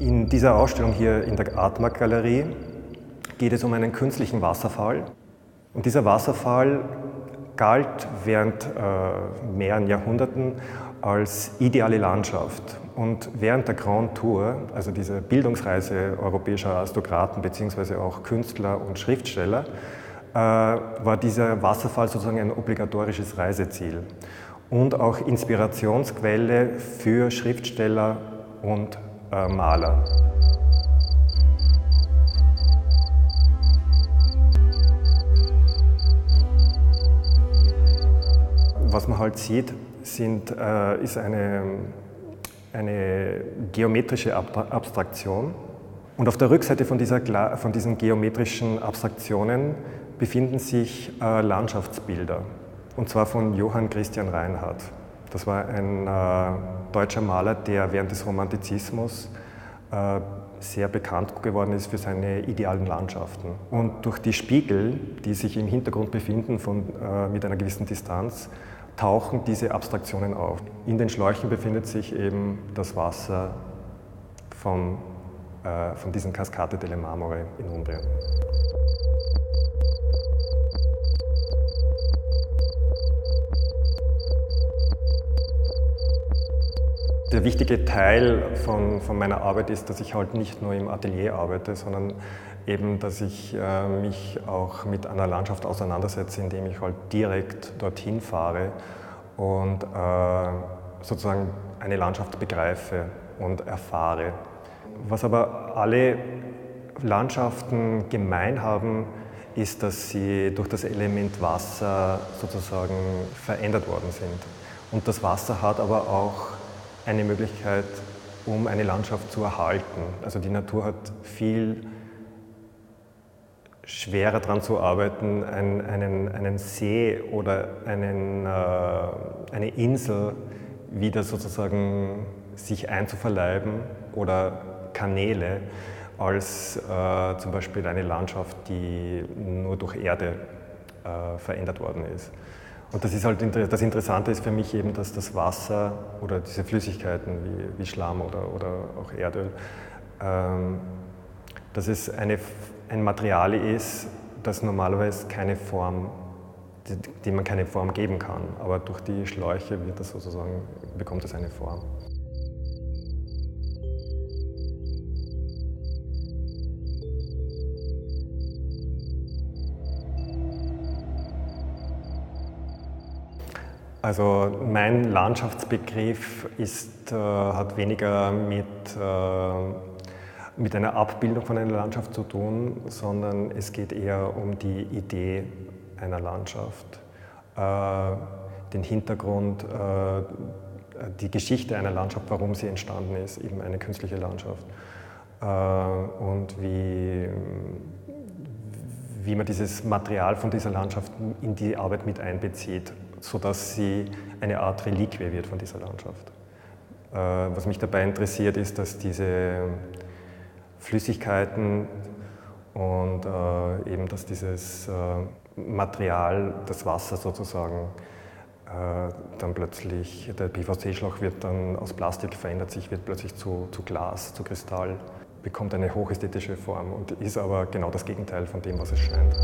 In dieser Ausstellung hier in der Artmark Galerie geht es um einen künstlichen Wasserfall. Und dieser Wasserfall galt während äh, mehreren Jahrhunderten als ideale Landschaft. Und während der Grand Tour, also dieser Bildungsreise europäischer Aristokraten bzw. auch Künstler und Schriftsteller, äh, war dieser Wasserfall sozusagen ein obligatorisches Reiseziel und auch Inspirationsquelle für Schriftsteller und äh, Maler. Was man halt sieht, sind, äh, ist eine, eine geometrische Abstraktion. Und auf der Rückseite von, dieser, von diesen geometrischen Abstraktionen befinden sich äh, Landschaftsbilder. Und zwar von Johann Christian Reinhardt. Das war ein äh, deutscher Maler, der während des Romantizismus äh, sehr bekannt geworden ist für seine idealen Landschaften. Und durch die Spiegel, die sich im Hintergrund befinden von, äh, mit einer gewissen Distanz, tauchen diese Abstraktionen auf. In den Schläuchen befindet sich eben das Wasser vom, äh, von diesen Cascate delle Marmore in Umbrien. Der wichtige Teil von, von, meiner Arbeit ist, dass ich halt nicht nur im Atelier arbeite, sondern eben, dass ich äh, mich auch mit einer Landschaft auseinandersetze, indem ich halt direkt dorthin fahre und äh, sozusagen eine Landschaft begreife und erfahre. Was aber alle Landschaften gemein haben, ist, dass sie durch das Element Wasser sozusagen verändert worden sind. Und das Wasser hat aber auch eine Möglichkeit, um eine Landschaft zu erhalten. Also die Natur hat viel schwerer daran zu arbeiten, einen, einen, einen See oder einen, äh, eine Insel wieder sozusagen sich einzuverleiben oder Kanäle als äh, zum Beispiel eine Landschaft, die nur durch Erde äh, verändert worden ist. Und das ist halt das Interessante ist für mich eben, dass das Wasser oder diese Flüssigkeiten wie, wie Schlamm oder, oder auch Erdöl, ähm, dass es eine, ein Material ist, das normalerweise keine Form, die man keine Form geben kann. Aber durch die Schläuche wird das sozusagen, bekommt es eine Form. Also mein Landschaftsbegriff ist, äh, hat weniger mit, äh, mit einer Abbildung von einer Landschaft zu tun, sondern es geht eher um die Idee einer Landschaft, äh, den Hintergrund, äh, die Geschichte einer Landschaft, warum sie entstanden ist, eben eine künstliche Landschaft. Äh, und wie, wie man dieses Material von dieser Landschaft in die Arbeit mit einbezieht sodass sie eine Art Reliquie wird von dieser Landschaft. Äh, was mich dabei interessiert, ist, dass diese Flüssigkeiten und äh, eben, dass dieses äh, Material, das Wasser sozusagen, dann plötzlich, der PVC-Schlauch wird dann aus Plastik verändert sich, wird plötzlich zu, zu Glas, zu Kristall, bekommt eine hochästhetische Form und ist aber genau das Gegenteil von dem, was es scheint.